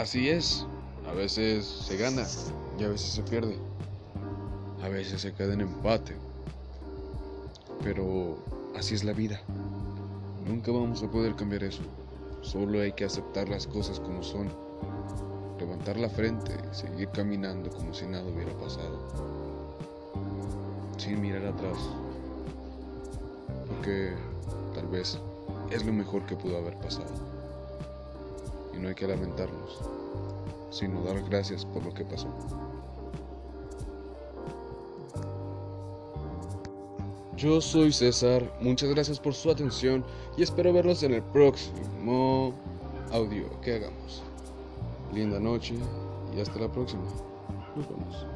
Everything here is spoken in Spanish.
así es. A veces se gana y a veces se pierde. A veces se queda en empate. Pero así es la vida. Nunca vamos a poder cambiar eso. Solo hay que aceptar las cosas como son. Levantar la frente y seguir caminando como si nada hubiera pasado. Sin mirar atrás. Porque tal vez es lo mejor que pudo haber pasado. No hay que lamentarnos, sino dar gracias por lo que pasó. Yo soy César, muchas gracias por su atención y espero verlos en el próximo audio que hagamos. Linda noche y hasta la próxima. Nos vemos.